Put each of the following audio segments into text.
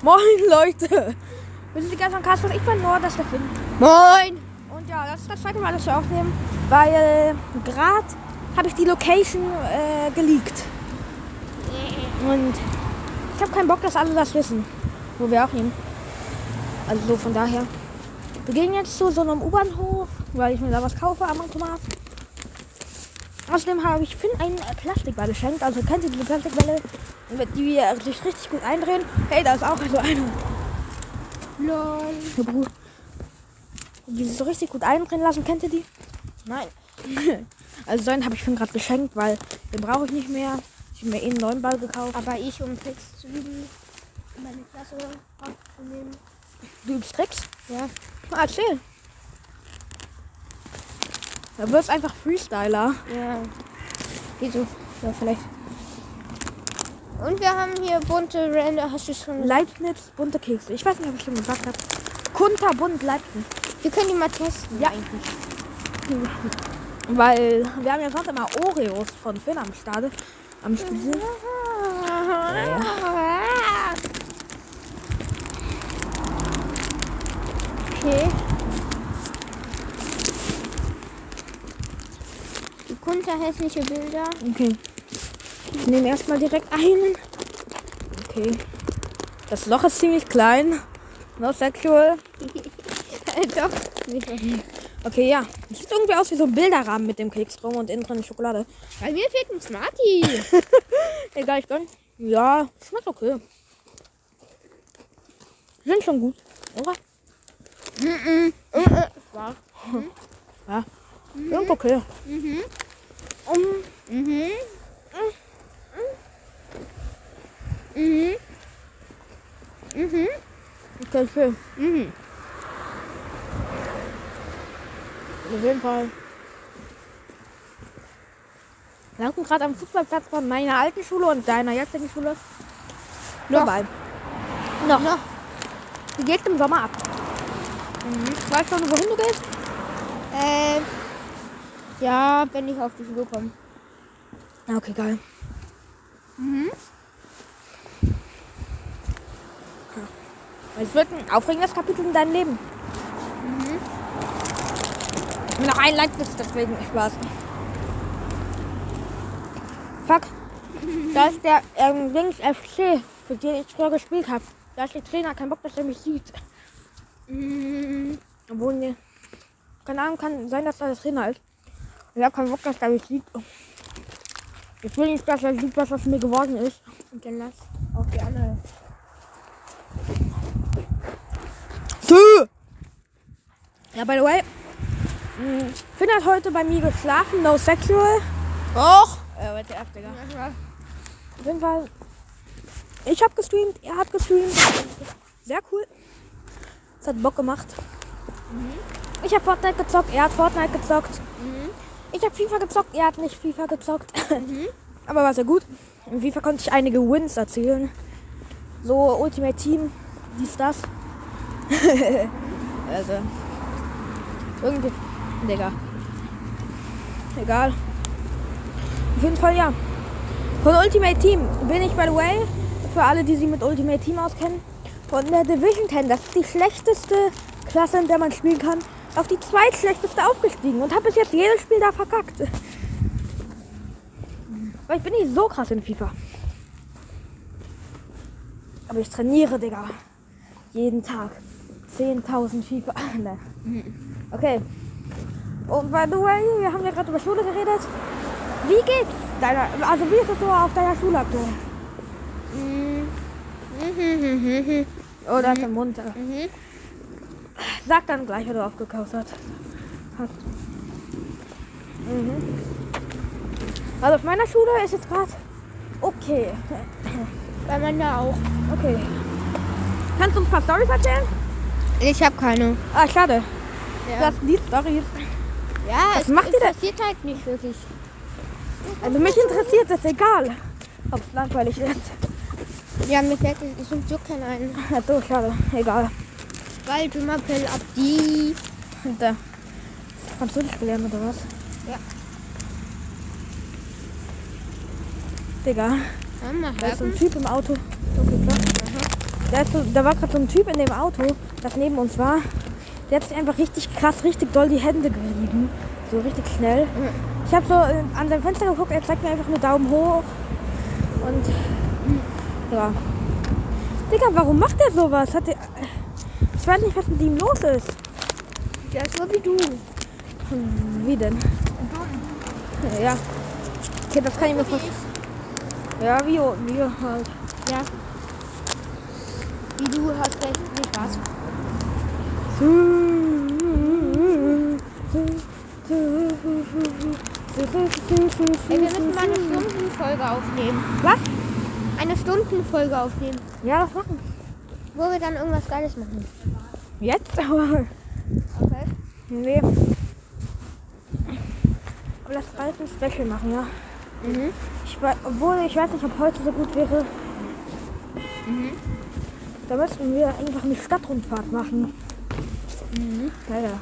Moin, Leute. Wir sind die ganzen Castles. Ich bin nur das der Finn. Moin! Und ja, das ist das zweite Mal, dass wir aufnehmen, weil gerade habe ich die Location äh, geleakt. Und ich habe keinen Bock, dass alle das wissen, wo wir aufnehmen. Also so von daher. Wir gehen jetzt zu so einem U-Bahnhof, weil ich mir da was kaufe am Automat. Außerdem habe ich Finn einen Plastikball geschenkt. Also kennt ihr diese Plastikbälle, die wir sich richtig gut eindrehen? Hey, da ist auch so eine. Lol. Die sich so richtig gut eindrehen lassen. Kennt ihr die? Nein. Also so einen habe ich Finn gerade geschenkt, weil den brauche ich nicht mehr. Ich habe mir eh einen neuen Ball gekauft. Aber ich, um Tricks zu üben, meine Klasse aufzunehmen. Du übst Tricks? Ja. Ah, erzähl. Da wirst einfach Freestyler. Ja. Wieso? Ja, vielleicht. Und wir haben hier bunte Ränder. Hast du schon. Leibniz, bunte Kekse. Ich weiß nicht, ob ich schon gesagt habe. Kunterbunt Leibniz. Wir können die mal testen. Ja. eigentlich. Weil wir haben ja sonst immer Oreos von Finn am Start. Am Spiel. Okay. Die kunterhässliche Bilder. Okay. Ich nehme erstmal direkt einen. Okay. Das Loch ist ziemlich klein. No sexual. Doch. Nicht wirklich. Okay, ja. Sieht irgendwie aus wie so ein Bilderrahmen mit dem Keks drum und innen drin Schokolade. Bei mir fehlt ein Smarty. Egal, ich gönn. Ja, schmeckt okay. Sind schon gut, oder? Ja. Ja. Sind okay. Mhm. Um, Mhm. Mhm. Mhm. okay, schön. Mhm. Auf jeden Fall. Wir hatten gerade am Fußballplatz von meiner alten Schule und deiner jetzigen Schule. Nur bei. Noch. Noch. Die geht im Sommer ab. Mhm. Weißt du, wohin du gehst? Äh, ja, wenn ich auf die Schule komme. Ja, okay, geil. Mhm. Es wird ein aufregendes Kapitel in deinem Leben. Mhm. Ich noch ein Leibniz, deswegen Spaß. Fuck. Da ist der ähm, Dings FC, für den ich früher gespielt habe. Da ist der Trainer, kein Bock, dass er mich sieht. Mhm. Obwohl, ne. Keine Ahnung, kann sein, dass er der Trainer ist. Ich habe keinen Bock, dass er mich sieht. Ich will nicht, dass er sieht, was aus mir geworden ist. Und dann lass auch die andere. Ja, by the way. mh, Finn hat heute bei mir geschlafen, no sexual. Och! Äh, WTF, Digga. Auf jeden Fall. Ich habe gestreamt, er hat gestreamt. Sehr cool. Es hat Bock gemacht. Ich habe Fortnite gezockt, er hat Fortnite gezockt. Mhm. Ich habe FIFA gezockt, er hat nicht FIFA gezockt. Aber war sehr gut. In FIFA konnte ich einige Wins erzielen. So Ultimate Team, dies, das. also. Irgendwie. Digga. Egal. Auf jeden Fall ja. Von Ultimate Team bin ich, by the way, für alle, die sich mit Ultimate Team auskennen, von der Division 10, das ist die schlechteste Klasse, in der man spielen kann, auf die zweitschlechteste aufgestiegen und habe bis jetzt jedes Spiel da verkackt. Weil ich bin nicht so krass in FIFA. Aber ich trainiere, Digga. Jeden Tag. 10.000 FIFA. ne. Okay. Und by the way, wir haben ja gerade über Schule geredet. Wie geht's deiner, also wie ist es so auf deiner Schule aktuell? Mhm. Mhm. Oder ist der Mund? äh, Mhm. Sag dann gleich, wenn du aufgekauft hast. hast. Mhm. Also auf meiner Schule ist jetzt gerade okay. Bei meiner auch. Okay. Kannst du uns ein paar Storys erzählen? Ich habe keine. Ah, schade. Ja, Das sind die Storys. ja Was es macht ihr denn? interessiert halt nicht wirklich. Also mich interessiert es egal, ob es langweilig ist. Ja, mir fällt es zum Glück kein ein. Ja, so schade. Egal. Weil Pell ab die. Äh, Französisch gelernt oder was? Ja. Digga, da ist so ein. Typ im Auto. Okay, klar. Da, so, da war gerade so ein Typ in dem Auto, das neben uns war. Der hat sich einfach richtig krass, richtig doll die Hände gerieben. So richtig schnell. Ich habe so äh, an seinem Fenster geguckt, er zeigt mir einfach nur Daumen hoch. Und ja. Digga, warum macht er sowas? Hat der, weiß nicht, was mit ihm los ist. Der ist so wie du. Wie denn? Ja. Okay, das kann ich mir vorstellen. Ja, wie, wie halt. Ja. Wie du hast recht. Nee, Spaß. Ey, wir müssen mal eine Stundenfolge aufnehmen. Was? Eine Stundenfolge aufnehmen. Ja, das machen. Wo wir dann irgendwas Geiles machen. Jetzt? Aber. Okay. Nee. Aber lass bald ein Special machen, ja. Mhm. Ich weiß, obwohl ich weiß nicht, ob heute so gut wäre. Mhm. Da müssten wir einfach eine Stadtrundfahrt machen. Mhm. Leider.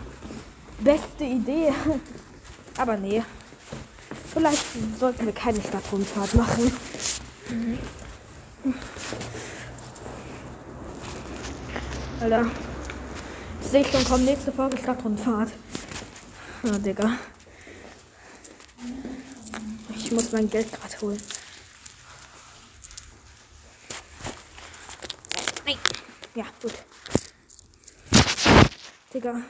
Beste Idee. Aber nee. Vielleicht sollten wir keine Stadtrundfahrt machen. Alter. Ich sehe schon, kommt nächste Folge Stadtrundfahrt. Ja, Digga. Ich muss mein Geld gerade holen. Nein. Ja, gut. Digga.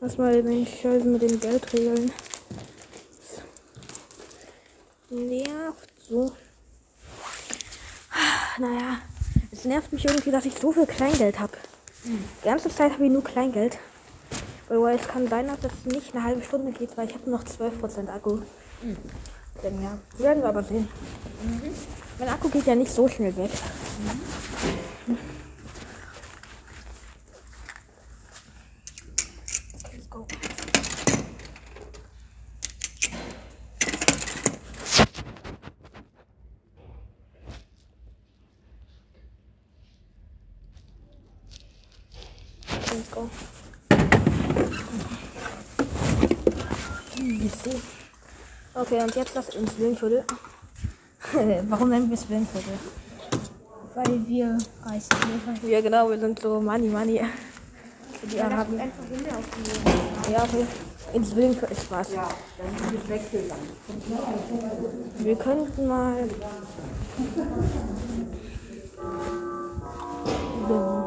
Lass mal den Scheiß mit den Geldregeln. Nervt so. Naja, es nervt mich irgendwie, dass ich so viel Kleingeld habe. Die ganze Zeit habe ich nur Kleingeld. Weil es kann sein, dass es nicht eine halbe Stunde geht, weil ich habe noch 12% Akku. Denn ja, werden wir aber sehen. Mein Akku geht ja nicht so schnell weg. Let's go. Let's go. So. Okay, und jetzt das ins Willenviertel. Warum nennen wir es Willenviertel? Weil wir reich sind. Ja, genau, wir sind so Money, Money. Die Araben. einfach. Ja, okay. Ins Willenviertel Spaß. Ja, dann ist es wechseln dann. Wir könnten mal. So.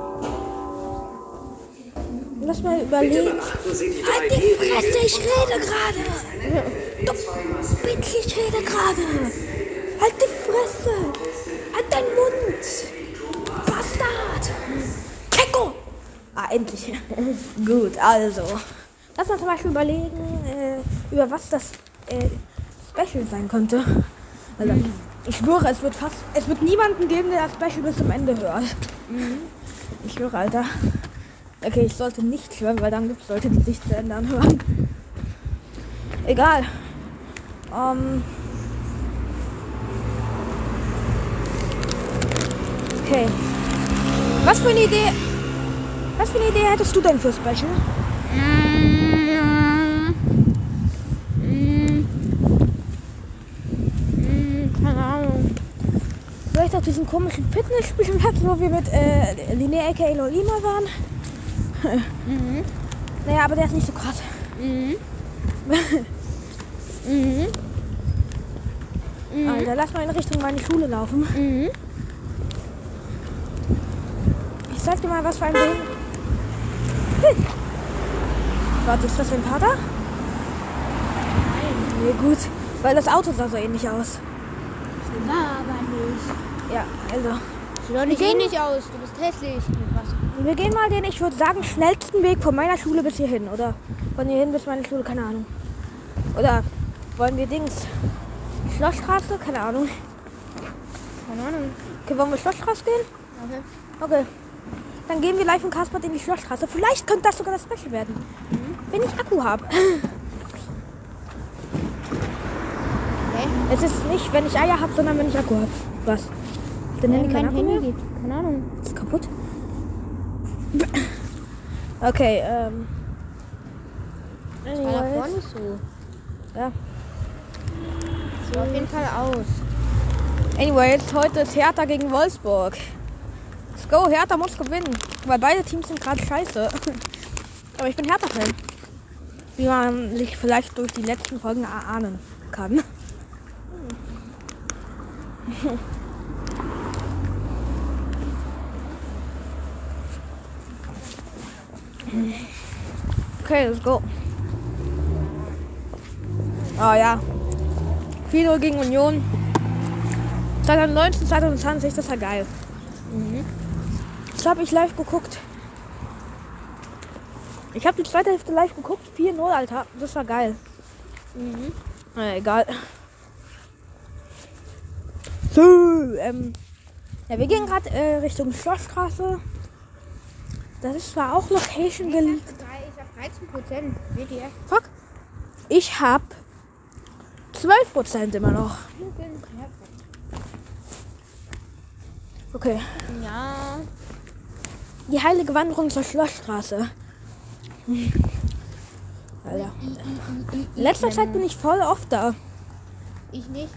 Lass mal überlegen. Halt die Fresse, ich rede gerade. Du Bitch, ich rede gerade. Halt die Fresse. Halt deinen Mund. Bastard. Kecko. Ah, endlich. Gut, also. Lass mal zum Beispiel überlegen, äh, über was das äh, Special sein könnte. Also, ich schwöre, es wird fast. Es wird niemanden geben, der das Special bis zum Ende hört. Ich schwöre, Alter. Okay, ich sollte nicht hören, weil dann gibt es Leute, die sich zu Ende anhören. Egal. Ähm. Okay. Was für eine Idee. Was für eine Idee hättest du denn für Special? Mm, mm, mm, keine Ahnung. Vielleicht auf diesen komischen Fitnessspielplatz, wo wir mit äh, Linnea aka Lolima waren. Mhm. Naja, aber der ist nicht so krass. Mhm. mhm. Mhm. Alter, lass mal in Richtung meine Schule laufen. Mhm. Ich zeig dir mal, was für ein Ding. Hm. Warte, ist das dein Vater? Nee, gut. Weil das Auto sah so ähnlich aus. War aber nicht. Ja, also. Sieht doch nicht gehen- ähnlich aus. Du bist hässlich. Wir gehen mal den, ich würde sagen, schnellsten Weg von meiner Schule bis hierhin, oder? Von hierhin bis meine Schule, keine Ahnung. Oder wollen wir Dings? Schlossstraße? Keine Ahnung. Keine Ahnung. Okay, wollen wir Schlossstraße gehen? Okay. Okay. Dann gehen wir live von Kasper in die Schlossstraße. Vielleicht könnte das sogar das Special werden. Wenn ich Akku habe. Es ist nicht, wenn ich Eier habe, sondern wenn ich Akku habe. Was? Dein Handy kein Akku Handy. Keine Ahnung. Ist kaputt. Okay, ähm. Das war davor nicht so. Ja. Sieht auf jeden Fall aus. Anyways, heute ist Hertha gegen Wolfsburg. Let's go, Hertha muss gewinnen. Weil beide Teams sind gerade scheiße. Aber ich bin Hertha-Fan. Wie man sich vielleicht durch die letzten Folgen erahnen kann. Okay, let's go. Oh ja. 4 gegen Union. 2019, 2020, das war geil. Das habe ich live geguckt. Ich habe die zweite Hälfte live geguckt. 4-0, Alter. Das war geil. Mhm. Na, egal. So, ähm. Ja, wir gehen gerade äh, Richtung Schlossstraße. Das ist zwar auch Location geleakt. Ich habe 13 Prozent. WTF. Fuck. Ich hab 12% immer noch. Okay. Ja. Die heilige Wanderung zur Schlossstraße. Alter. In letzter Zeit bin ich voll oft da. Ich nicht.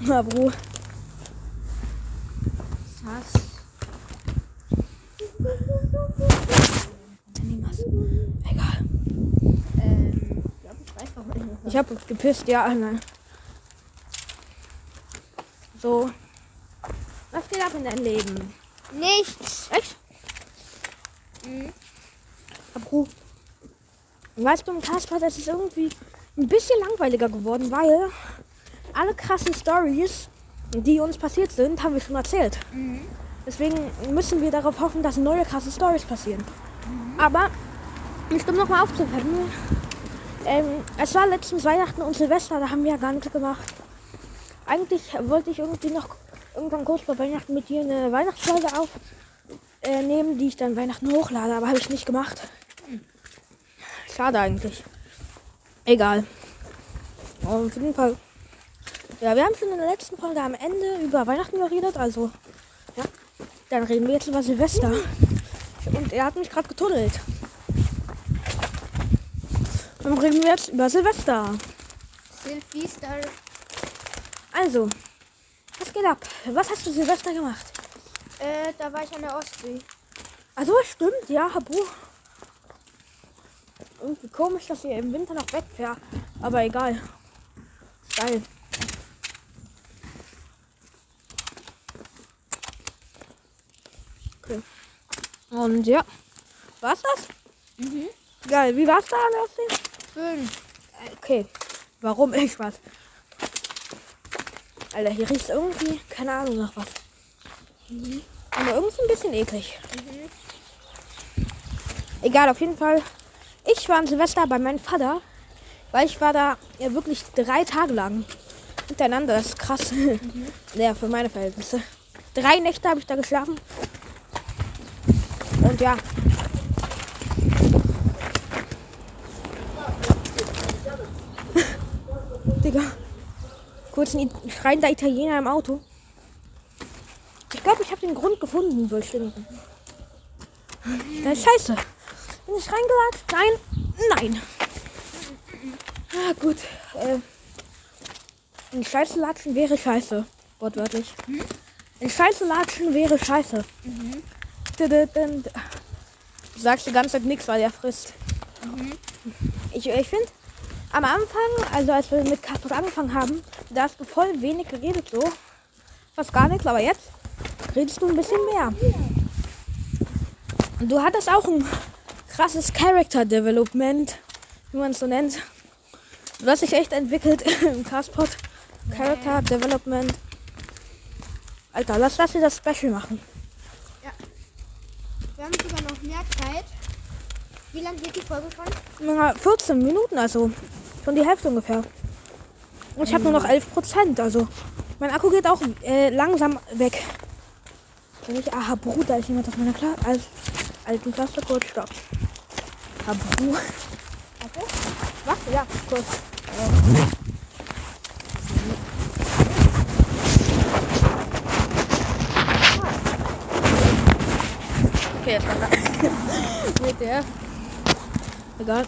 Na, Bro. Was? Egal. Ähm, ich glaube, ich weiß noch nicht. Ich hab gepisst, ja, nein. So. Was geht ab in deinem Leben? Nichts. Echt? Mhm. Abru. Weißt du, im Kasper, das ist irgendwie ein bisschen langweiliger geworden, weil alle krassen Stories, die uns passiert sind, haben wir schon erzählt. Mhm. Deswegen müssen wir darauf hoffen, dass neue krasse Stories passieren. Aber, nicht um nochmal aufzupacken, ähm, es war letztens Weihnachten und Silvester, da haben wir ja gar nichts gemacht. Eigentlich wollte ich irgendwie noch irgendwann kurz vor Weihnachten mit dir eine Weihnachtsfolge aufnehmen, die ich dann Weihnachten hochlade, aber habe ich nicht gemacht. Schade eigentlich. Egal. Aber auf jeden Fall. Ja, wir haben schon in der letzten Folge am Ende über Weihnachten geredet, also ja. Dann reden wir jetzt über Silvester. Und er hat mich gerade getunnelt. Dann reden wir jetzt über Silvester. Sylvie Star. Also, was geht ab? Was hast du Silvester gemacht? Äh, da war ich an der Ostsee. Also stimmt, ja, Habu. Irgendwie komisch, dass ihr im Winter noch wegfährt. Aber egal. Geil. Okay. Und ja. War's das? Mhm. Geil. Wie war's da an der Ostsee? Fünf. Okay. Warum? Ich Spaß. Alter, hier riecht irgendwie, keine Ahnung nach was. Aber irgendwie ein bisschen eklig. Egal, auf jeden Fall. Ich war an Silvester bei meinem Vater, weil ich war da ja wirklich drei Tage lang hintereinander. Das ist krass. Ja, für meine Verhältnisse. Drei Nächte habe ich da geschlafen. Und ja. Digga. Kurz ein schreiender Italiener im Auto. Ich glaube, ich habe den Grund gefunden, soll stinken. Das ist scheiße. Bin ich reingelatscht? Nein. Nein. Ah, gut. Äh, in Scheiße latschen wäre scheiße. Wortwörtlich. In Scheiße latschen wäre scheiße. Du Du sagst die ganze Zeit nichts, weil er frisst. Ich, ich finde, am Anfang, also als wir mit Kasper angefangen haben, da hast du voll wenig geredet so. Fast gar nichts, aber jetzt redest du ein bisschen mehr. Und du hattest auch ein krasses Character Development, wie man es so nennt. Du hast dich echt entwickelt im Castpot. Character Development. Alter, lass das wieder Special machen. Wir haben sogar noch mehr Zeit. Wie lange geht die Folge schon? Ja, 14 Minuten, also schon die Hälfte ungefähr. Und ich habe nur noch 11 Prozent, also mein Akku geht auch äh, langsam weg. Wenn ich, aha, Bruder, ist jemand auf meiner Kla als, alten Klasse kurz stopp. Habru. Warte. Was? Ja, kurz. Okay, jetzt war. Mit der. Egal.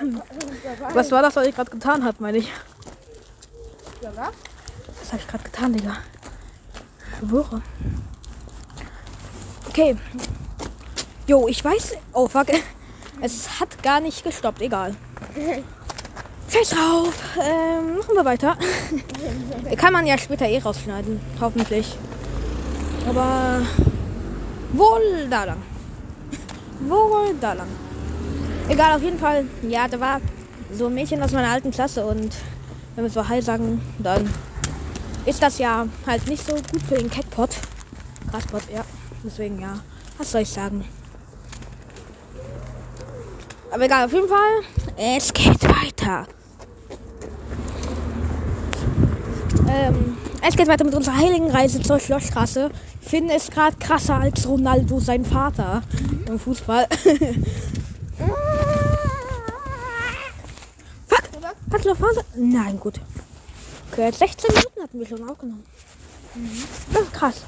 Was war das? Was war das, was ich gerade getan habe, meine ich? Ja, was? Was habe ich gerade getan, Digga? Schwöre. Okay. Jo, ich weiß. Oh, fuck. Es hat gar nicht gestoppt. Egal. Scheiß drauf. Ähm, machen wir weiter. Kann man ja später eh rausschneiden. Hoffentlich. Aber wohl da lang. Wohl da lang. Egal, auf jeden Fall. Ja, da war so ein Mädchen aus meiner alten Klasse und wenn wir so Hi sagen, dann ist das ja halt nicht so gut für den Catpot. Grasspot, ja. Deswegen ja. Was soll ich sagen? Aber egal, auf jeden Fall. Es geht weiter. Ähm, es geht weiter mit unserer heiligen Reise zur Schlossstraße. Finn ist gerade krasser als Ronaldo, sein Vater im Fußball. Fuck! Kannst du noch Pause? Nein, gut. Okay, jetzt 16 Minuten hatten wir schon aufgenommen. Das ist krass.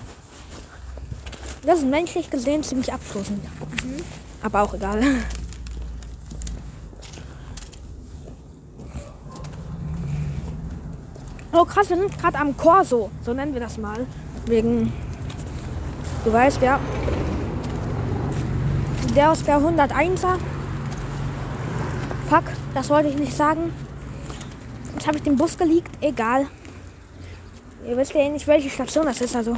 Das ist menschlich gesehen ziemlich abstoßend. Aber auch egal. Oh krass, wir sind gerade am Corso. So nennen wir das mal. Wegen, du weißt ja, der aus der 101er. Fuck, das wollte ich nicht sagen. Jetzt habe ich den Bus geleakt. Egal. Ihr wisst ja eh nicht, welche Station das ist. Also.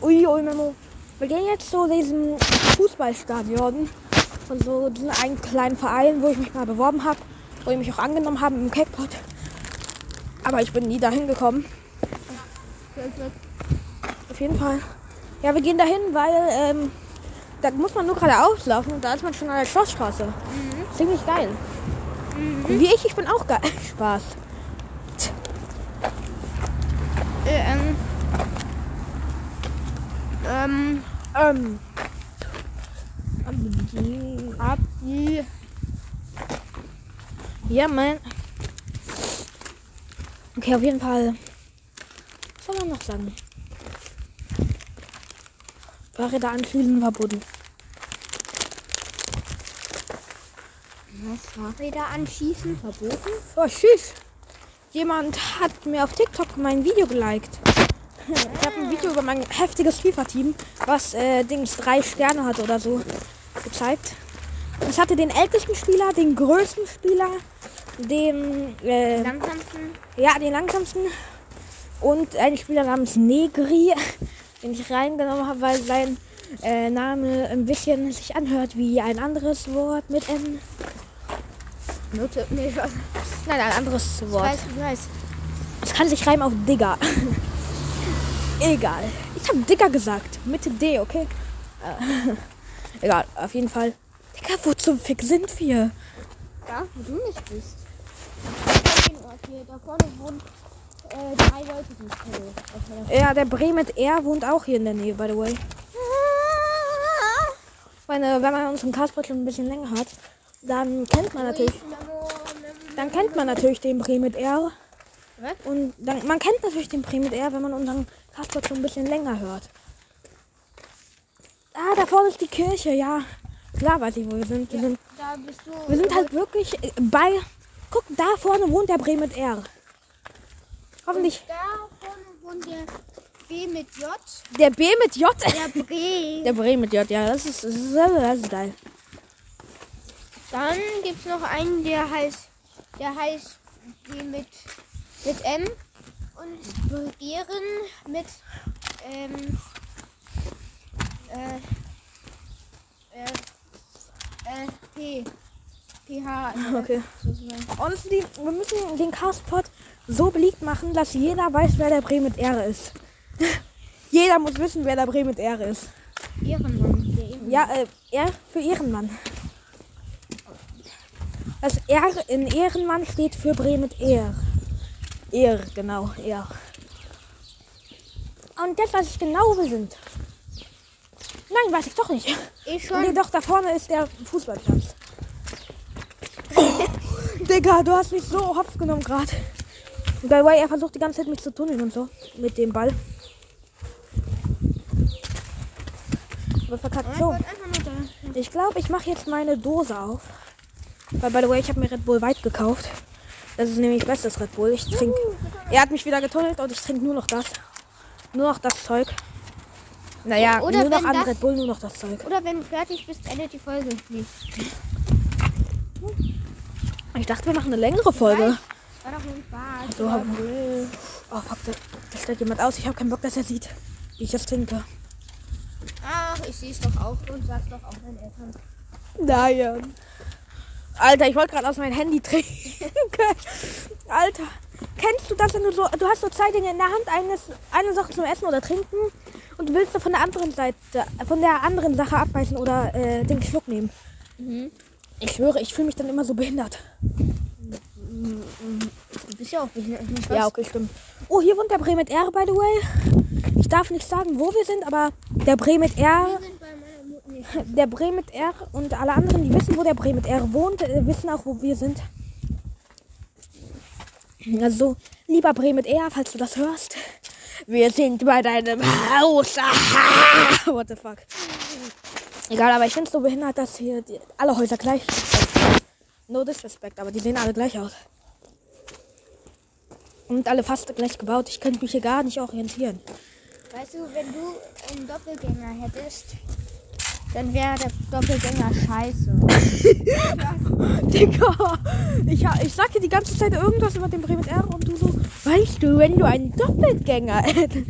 Ui, ui, Memo. Wir gehen jetzt zu diesem Fußballstadion von so diesem einen kleinen Verein, wo ich mich mal beworben habe, wo die mich auch angenommen haben im Cackpot. Aber ich bin nie dahin gekommen. Auf jeden Fall. Ja, wir gehen dahin, weil ähm, da muss man nur geradeaus laufen und da ist man schon an der Schlossstraße. Ziemlich geil. Und wie ich, ich bin auch geil. Spaß. Äh, ähm. Ähm. Ähm. Ab die. Ja, man. Okay, auf jeden Fall. Was soll man noch sagen? Fahrräder anschließen verboten. Fahrräder anschießen verboten? Oh, tschüss. Jemand hat mir auf TikTok mein Video geliked. Ich habe ein Video über mein heftiges FIFA-Team, was äh, Dings drei Sterne hat oder so, gezeigt. Ich hatte den ältesten Spieler, den größten Spieler, den äh, Langsamsten. ja den langsamsten und einen Spieler namens Negri, den ich reingenommen habe, weil sein äh, Name ein bisschen sich anhört wie ein anderes Wort mit N. Note. Nee, weiß. Nein, ein anderes Ich Wort. weiß, ich weiß. Es kann sich reimen auf Digger. Egal. Ich habe Digger gesagt. Mit D, okay? Äh, Egal, auf jeden Fall. Digga, wo zum Fick sind wir? Da, wo du nicht bist. Da vorne wohnen äh, drei Leute, die ich kenne. Das war Ja, der Bre mit R wohnt auch hier in der Nähe, by the way. Meine, wenn man unseren Kasper schon ein bisschen länger hat, dann kennt man natürlich, dann kennt man natürlich den Bre mit R. Und dann, man kennt natürlich den Bre mit R, wenn man unseren Kasper schon ein bisschen länger hört. Ah, da vorne ist die Kirche, ja. Klar weiß ich, wo wir sind. Wir sind, bist du. wir sind halt wirklich äh, bei. Guck, da vorne wohnt der Bre mit R. Hoffentlich. Da vorne wohnt der B mit J. Der B mit J. Der Bre. Der Bre mit J, ja, das ist, das ist, das ist geil. Dann gibt es noch einen, der heißt, der heißt B mit, mit M und Beeren mit ähm, äh, äh, äh, P. PH. Okay. sozusagen. Honestly, wir müssen den Castpot so beliebt machen, dass jeder weiß, wer der Bre mit R ist. jeder muss wissen, wer der Bre mit R ist. Ehrenmann. Ja, äh, R für Ehrenmann. Das R in Ehrenmann steht für Bre mit R. R, genau, R. Und jetzt weiß ich genau, wo wir sind. Nein, weiß ich doch nicht. Ich schon. Nee, doch, da vorne ist der Fußballplatz. Oh, Digga, du hast mich so hops genommen gerade. By the way, er versucht die ganze Zeit mich zu tunneln und so. Mit dem Ball. Aber verkackt so. Ich glaube, ich mache jetzt meine Dose auf. Weil, by the way, ich habe mir Red Bull White gekauft. Das ist nämlich bestes Red Bull. Ich trinke Er hat mich wieder getunnelt und ich trinke nur noch das. Nur noch das Zeug. Naja, Oder nur noch an das- Red Bull, nur noch das Zeug. Oder wenn du fertig bist, endet die Folge nicht. Ich dachte, wir machen eine längere Folge. War doch nur Spaß. So, hab- Oh, fuck, da, da stellt jemand aus. Ich habe keinen Bock, dass er sieht, wie ich das trinke. Ach, ich sehe es doch auch und sag's doch auch meinen Eltern. Nein. Alter, ich wollte gerade aus meinem Handy trinken. Alter, kennst du das, wenn du so, du hast so zwei Dinge in der Hand, eines, eine Sache zum Essen oder Trinken und du willst von der anderen Seite, von der anderen Sache abbeißen oder äh, den Schluck nehmen. Ich schwöre, ich fühle mich dann immer so behindert. Du bist ja auch behindert. Ja, okay, stimmt. Oh, hier wohnt der Bremet R, by the way. Ich darf nicht sagen, wo wir sind, aber der Bremet R Wir sind bei Der Bremet R und alle anderen, die wissen, wo der Bremet R wohnt, äh, wissen auch, wo wir sind. Also, lieber Bremet R, falls du das hörst, wir sind bei deinem Haus. What the fuck. Egal, aber ich finde es so behindert, dass hier die, alle Häuser gleich sind. No disrespect, aber die sehen alle gleich aus. Und alle fast gleich gebaut. Ich könnte mich hier gar nicht orientieren. Weißt du, wenn du einen Doppelgänger hättest, dann wäre der Doppelgänger scheiße. Digga, ich, ich sag dir die ganze Zeit irgendwas über den Bremen R und du so, weißt du, wenn du einen Doppelgänger hättest.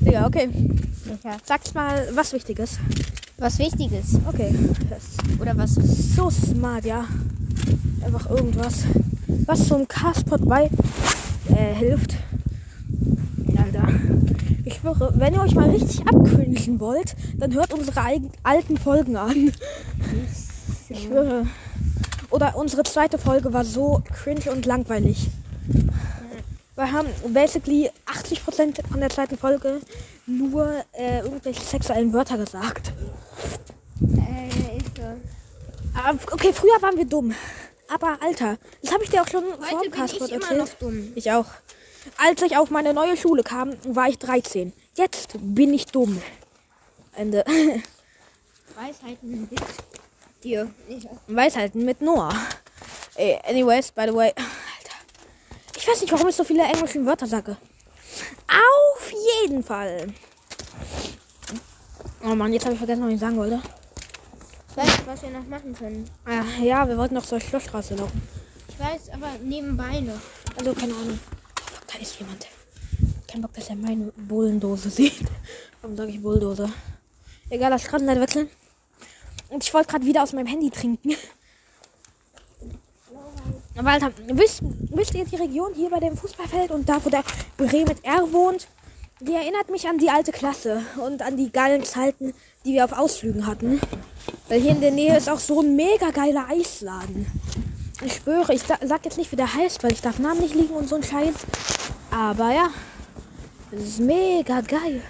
Digga, okay. Sicher. Sag's mal was Wichtiges. Was Wichtiges. Okay. Oder was? so smart, ja. Einfach irgendwas, was zum Castpot bei äh, hilft. Alter. Ich schwöre, wenn ihr euch mal richtig abcringen wollt, dann hört unsere alten Folgen an. Ich schwöre. Oder unsere zweite Folge war so cringe und langweilig. Wir haben basically 80% von der zweiten Folge nur äh, irgendwelche sexuellen Wörter gesagt. Äh, ist so. Aber, okay, früher waren wir dumm. Aber Alter, das habe ich dir auch schon vor dem ich immer erzählt. noch dumm. Ich auch. Als ich auf meine neue Schule kam, war ich 13. Jetzt bin ich dumm. Ende. Weisheiten mit dir. Ich, Weisheiten mit Noah. Ey, anyways, by the way. Alter. Ich weiß nicht, warum ich so viele englische Wörter sage. Auf jeden Fall. Oh Mann, jetzt habe ich vergessen, was ich sagen wollte. ich weiß, was wir noch machen können. Ah, ja, wir wollten noch zur Schlossstraße laufen. Ich weiß, aber nebenbei noch. Also, keine Ahnung. Da ist jemand. Kein Bock, dass er meine Bullendose sieht. Warum sage ich Bulldose? Egal, lass Straßenseite wechseln. Und ich wollte gerade wieder aus meinem Handy trinken. Aber Alter, wisst, wisst ihr die Region hier bei dem Fußballfeld und da, wo der Bremet R wohnt? Die erinnert mich an die alte Klasse und an die geilen Zeiten, die wir auf Ausflügen hatten. Weil hier in der Nähe ist auch so ein mega geiler Eisladen. Ich schwöre, ich sag jetzt nicht, wie der heißt, weil ich darf Namen nicht liegen und so ein Scheiß. Aber ja, das ist mega geil.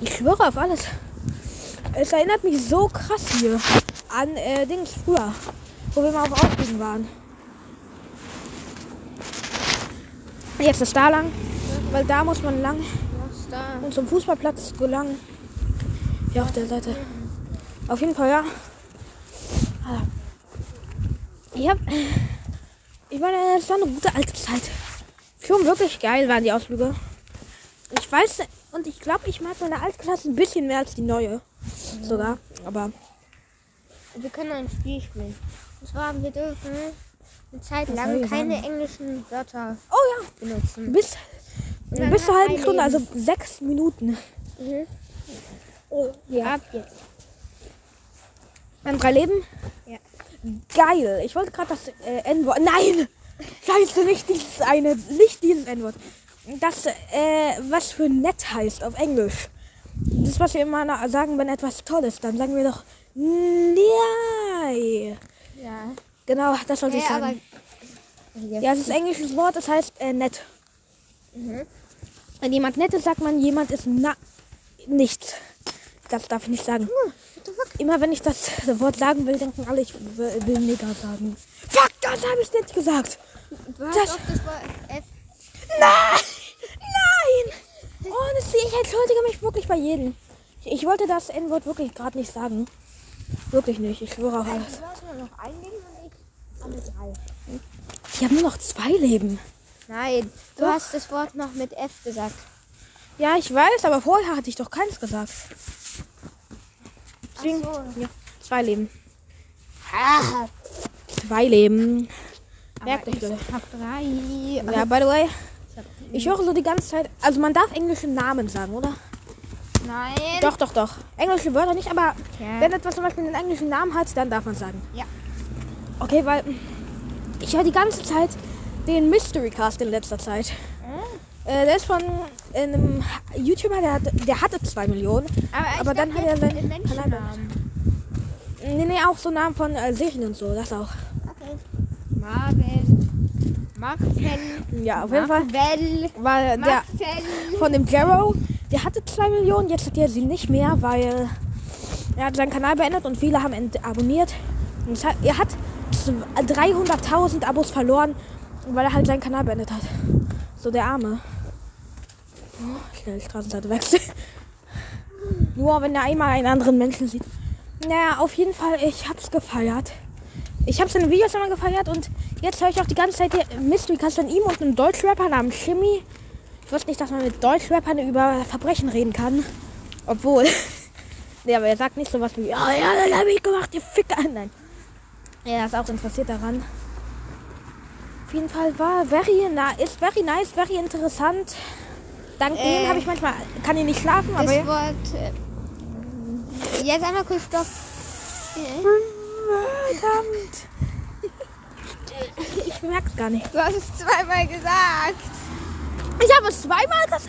Ich schwöre auf alles. Es erinnert mich so krass hier an äh, Dings früher, wo wir mal auf Ausflügen waren. Jetzt ist da lang, weil da muss man lang und zum Fußballplatz gelangen. Ja, auf der Seite. Auf jeden Fall, ja. Ah. Ich hab. Ich meine, es war eine gute alte Zeit. Schon wirklich geil waren die Ausflüge. Ich weiß, und ich glaube, ich mag meine alte Klasse ein bisschen mehr als die neue. Sogar. Aber. Wir können ein Spiel spielen. Und zwar, wir dürfen eine Zeit lang keine sagen? englischen Wörter Oh ja. benutzen. Bis, bis zur halben Stunde, also sechs Minuten. Mhm. Oh, ja. Ab jetzt. Wir haben drei Leben? Geil. Ich wollte gerade das äh, N-Wort. Nein! Scheiße, nicht dieses eine. Nicht dieses N-Wort. Das, äh, was für nett heißt auf Englisch. Das, was wir immer sagen, wenn etwas toll ist, dann sagen wir doch Nein. Ja. Genau, das wollte Hä, ich sagen. Ja, es ist ein englisches Wort, das heißt äh, nett. Mhm. Wenn jemand nett ist, sagt man, jemand ist na nichts. Das darf ich nicht sagen. Immer wenn ich das Wort sagen will, denken alle, ich will, Nigger sagen. Fuck, das habe ich nicht gesagt. Hast Das- das Wort F. Nein! Nein! Honestly, ich entschuldige mich wirklich bei jedem. Ich, ich wollte das N-Wort wirklich gerade nicht sagen. Wirklich nicht, ich schwöre auf alles. Du hast nur noch ein Leben und ich alle drei. Ich habe nur noch zwei Leben. Nein, du Doch. hast das Wort noch mit F gesagt. Ja, ich weiß, aber vorher hatte ich doch keins gesagt. Ach so. ja, zwei Leben. Ah, Zwei Leben. Merkt euch, ich Leute. hab drei. Ja, by the way, Ich ich höre so die ganze Zeit. Also, man darf englische Namen sagen, oder? Nein. Doch, doch, doch. Englische Wörter nicht, aber Ja. wenn etwas zum Beispiel einen englischen Namen hat, dann darf man sagen. Ja. Okay, weil ich höre die ganze Zeit den Mystery Cast in letzter Zeit. Äh, der ist von einem YouTuber, der, hat, der hatte zwei Millionen. Aber, Aber dann hat er seinen Menschennamen. Nee, nee, auch so Namen von äh, Serien und so, das auch. Okay. Marvel. Marcel. Ja, auf jeden Fall. Marvel. Weil der Marcel. von dem Jarrow, der hatte zwei Millionen, jetzt hat er sie nicht mehr, weil er hat seinen Kanal beendet und viele haben ihn abonniert. Und hat, er hat zw- 300.000 Abos verloren, weil er halt seinen Kanal beendet hat. So der Arme. Die Straßenseite wechseln. Nur wenn er einmal einen anderen Menschen sieht. Naja, auf jeden Fall, ich hab's gefeiert. Ich habe seine Videos immer gefeiert und jetzt höre ich auch die ganze Zeit der Mystery Cast von ihm und einem Deutschrapper namens Shimmy. Ich wusste nicht, dass man mit Deutschrappern über Verbrechen reden kann. Obwohl. nee, aber er sagt nicht sowas wie, ja, ja, das habe ich gemacht, ihr Ficker. Nein. Er ist auch interessiert daran. Auf jeden Fall war very na ist very nice, very interessant. Dank Äh. dem habe ich manchmal, kann ich nicht schlafen, aber Das Wort. Äh, jetzt einmal kurz Stopp. Verdammt. Ich merk's gar nicht. Du hast es zweimal gesagt. Ich habe es zweimal gesagt.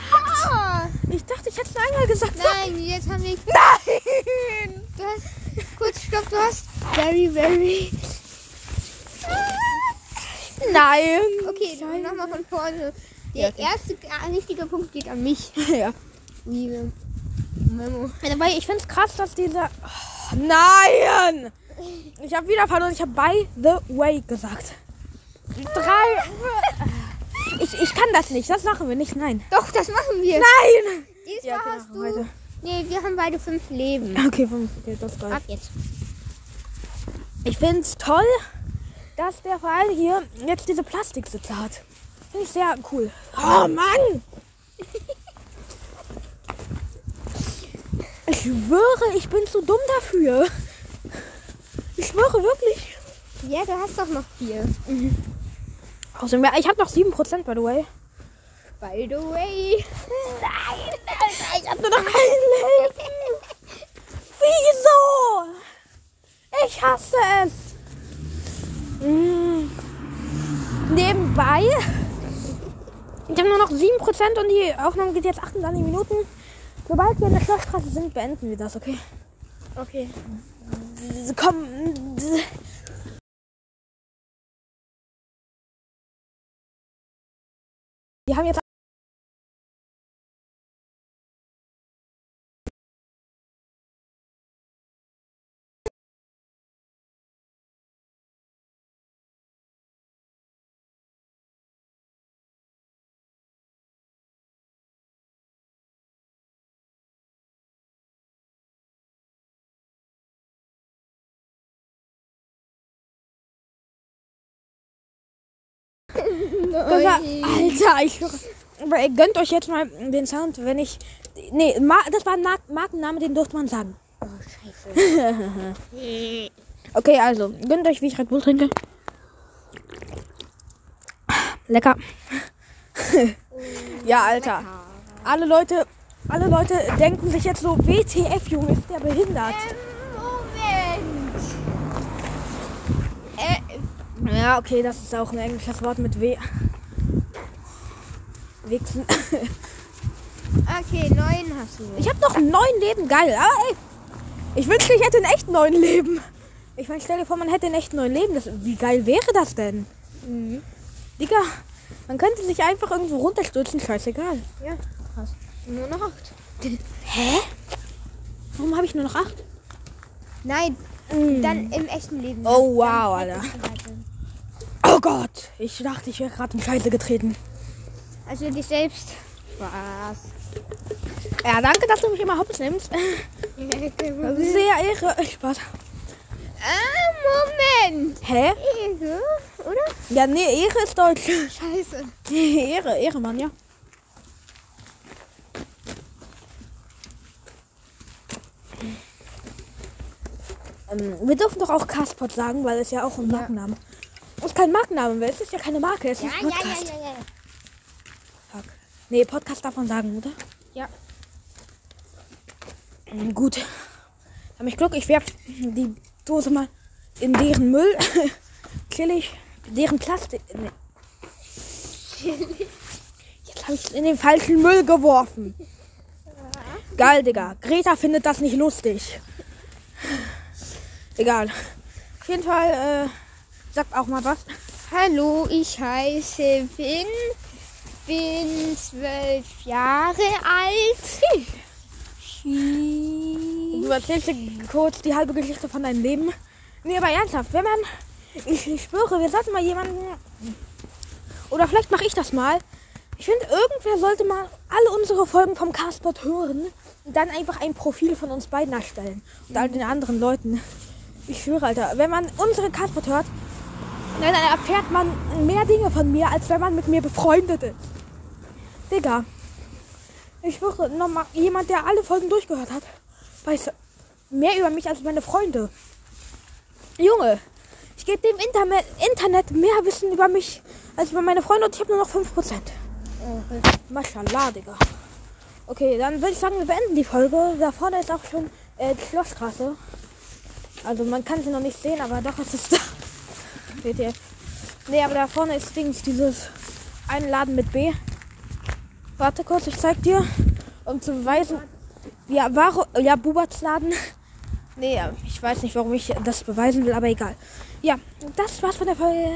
Ah, Ich dachte, ich hätte es nur einmal gesagt. nein, jetzt haben wir. Nein! Du hast. Kurz Stopp, du hast. Very, very. Nein! Okay, nochmal von vorne. Der Ja, okay. erste äh, richtige Punkt geht an mich. Ja. Liebe Memo. Dabei, ich finde es krass, dass dieser. Oh, nein! Ich habe wieder verloren. Ich habe by the way gesagt. Drei. Ich, ich kann das nicht. Das machen wir nicht. Nein. Doch, das machen wir. Nein! Diesmal Ja, okay, hast du. weiter. Nee, wir haben beide fünf Leben. Okay, fünf. Okay, das geil. Ab jetzt. Ich finde es toll, dass der Verein hier jetzt diese Plastiksitze hat. Finde ich sehr cool. Oh Mann! Ich schwöre, ich bin zu dumm dafür. Ich schwöre wirklich. Ja, du hast doch noch vier. Außerdem, ja, ich habe noch 7% by the way. By the way. Nein, Alter, ich habe nur noch ein Leben. Wieso? Ich hasse es. Mm. Nebenbei. Ich habe nur noch 7% und die Aufnahme geht jetzt 28 Minuten. Sobald wir in der Schlossstraße sind, beenden wir das, okay? Okay. Komm. Das war, Alter, ich höre. Aber ihr gönnt euch jetzt mal den Sound, wenn ich. Nee, das war ein Mark Markenname, den durfte man sagen. Oh, scheiße. Okay, also, gönnt euch, wie ich Red Bull trinke. Lecker. ja, Alter. Alle Leute, alle Leute denken sich jetzt so, WTF, Junge, ist der behindert? Ähm, Moment. Äh, Ja, okay, das ist auch ein englisches Wort mit W. Wichsen. okay, neun hast du. Ich habe noch neun Leben, geil. Aber ey, ich wünschte, ich hätte in echt neun Leben. Ich meine, stell dir vor, man hätte in echt neun Leben. Das, wie geil wäre das denn? Mhm. Digga, man könnte sich einfach irgendwo runterstürzen, scheißegal. Ja, krass. Nur noch acht. Hä? Warum habe ich nur noch acht? Nein, Mm. dann im echten Leben. Oh, wow, Alter. hättest du weiter. Oh Gott, ich dachte, ich wäre gerade in Scheiße getreten. Also dich selbst. Spaß. Ja, danke, dass du mich immer hops nimmst. Das ist sehr Ehre. Spaß. ah, Moment. Hä? Ehre? oder? Ja, nee, Ehre ist Deutsch. Scheiße. Ehre, Ehre, Mann, ja. Ähm, wir dürfen doch auch Castpot sagen, weil es ja auch ein Markenname ist. Ist kein Markenname, weil es ist ja keine Marke, es ist Ja, ein ja, ja, Podcast. ja, ja. Fuck. Nee, Podcast darf man sagen, oder? Ja. Mm, Gut. Hab ich Glück, ich werf die Dose mal in deren Müll. Chillig. Deren Plastik. Nee. Jetzt habe ich in den falschen Müll geworfen. Geil, Digga. Greta findet das nicht lustig. Egal. Auf jeden Fall, äh, sagt auch mal was. Hallo, ich heiße Finn, bin zwölf Jahre alt. Du erzählst dir kurz die halbe Geschichte von deinem Leben. Nee, aber ernsthaft, wenn man. Ich, ich schwöre, wir sollten mal jemanden. Oder vielleicht mache ich das mal. Ich finde, irgendwer sollte mal alle unsere Folgen vom Castbot hören und dann einfach ein Profil von uns beiden erstellen. Und all den anderen Leuten. Ich schwöre, Alter, wenn man unsere Castbot hört, dann erfährt man mehr Dinge von mir, als wenn man mit mir befreundet ist. Digga. Ich schwöre, nochmal, jemand, der alle Folgen durchgehört hat, weiß mehr über mich als meine Freunde. Junge, ich gebe dem Internet, Internet mehr Wissen über mich als über meine Freunde und ich habe nur noch 5%. Maschallah, Digga. Okay, dann würde ich sagen, wir beenden die Folge. Da vorne ist auch schon äh, die Schlossstraße. Also man kann sie noch nicht sehen, aber doch ist es da. Ihr? Nee, aber da vorne ist Dings, dieses einen Laden mit B. Warte kurz, ich zeig dir, um zu beweisen. Ja, warum? Ja, Bubats Laden. Nee, ich weiß nicht, warum ich das beweisen will, aber egal. Ja, das war's von der Folge.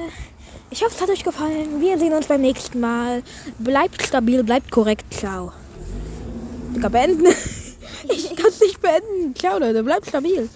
Ich hoffe, es hat euch gefallen. Wir sehen uns beim nächsten Mal. Bleibt stabil, bleibt korrekt. Ciao. Digga, beenden. Ich kann es nicht beenden. Ciao, Leute. Bleibt stabil.